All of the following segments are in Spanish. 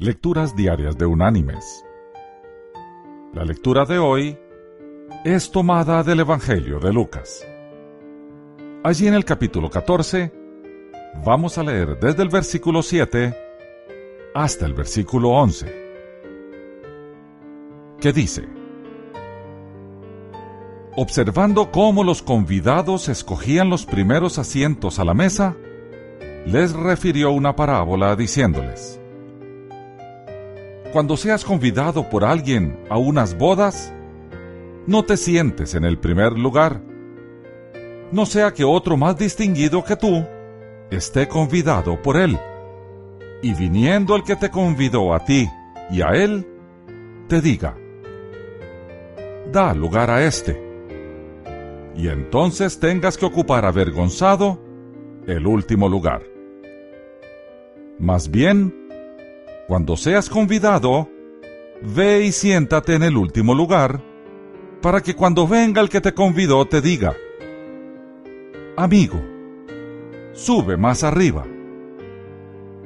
Lecturas Diarias de Unánimes. La lectura de hoy es tomada del Evangelio de Lucas. Allí en el capítulo 14 vamos a leer desde el versículo 7 hasta el versículo 11, que dice, Observando cómo los convidados escogían los primeros asientos a la mesa, les refirió una parábola diciéndoles, cuando seas convidado por alguien a unas bodas, no te sientes en el primer lugar. No sea que otro más distinguido que tú esté convidado por él. Y viniendo el que te convidó a ti y a él, te diga, da lugar a este. Y entonces tengas que ocupar avergonzado el último lugar. Más bien, cuando seas convidado, ve y siéntate en el último lugar, para que cuando venga el que te convidó te diga, Amigo, sube más arriba.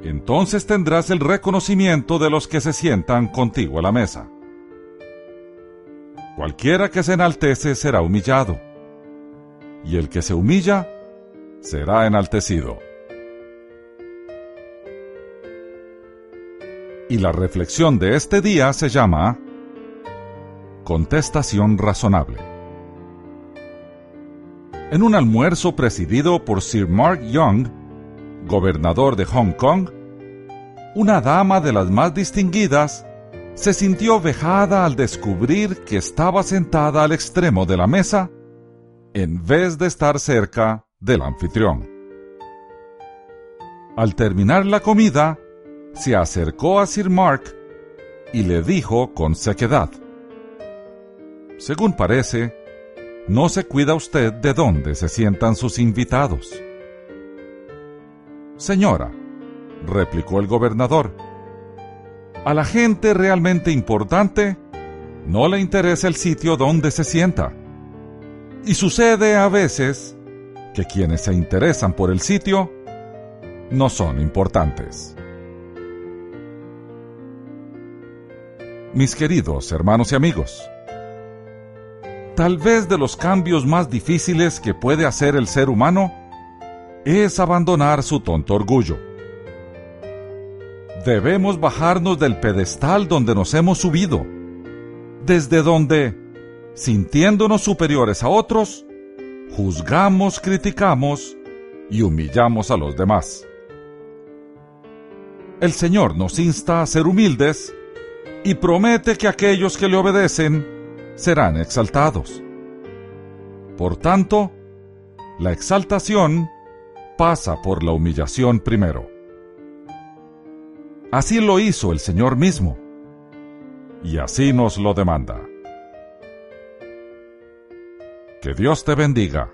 Entonces tendrás el reconocimiento de los que se sientan contigo a la mesa. Cualquiera que se enaltece será humillado, y el que se humilla será enaltecido. Y la reflexión de este día se llama Contestación razonable. En un almuerzo presidido por Sir Mark Young, gobernador de Hong Kong, una dama de las más distinguidas se sintió vejada al descubrir que estaba sentada al extremo de la mesa en vez de estar cerca del anfitrión. Al terminar la comida, se acercó a Sir Mark y le dijo con sequedad, Según parece, no se cuida usted de dónde se sientan sus invitados. Señora, replicó el gobernador, a la gente realmente importante no le interesa el sitio donde se sienta. Y sucede a veces que quienes se interesan por el sitio no son importantes. Mis queridos hermanos y amigos. Tal vez de los cambios más difíciles que puede hacer el ser humano es abandonar su tonto orgullo. Debemos bajarnos del pedestal donde nos hemos subido, desde donde, sintiéndonos superiores a otros, juzgamos, criticamos y humillamos a los demás. El Señor nos insta a ser humildes y promete que aquellos que le obedecen serán exaltados. Por tanto, la exaltación pasa por la humillación primero. Así lo hizo el Señor mismo, y así nos lo demanda. Que Dios te bendiga.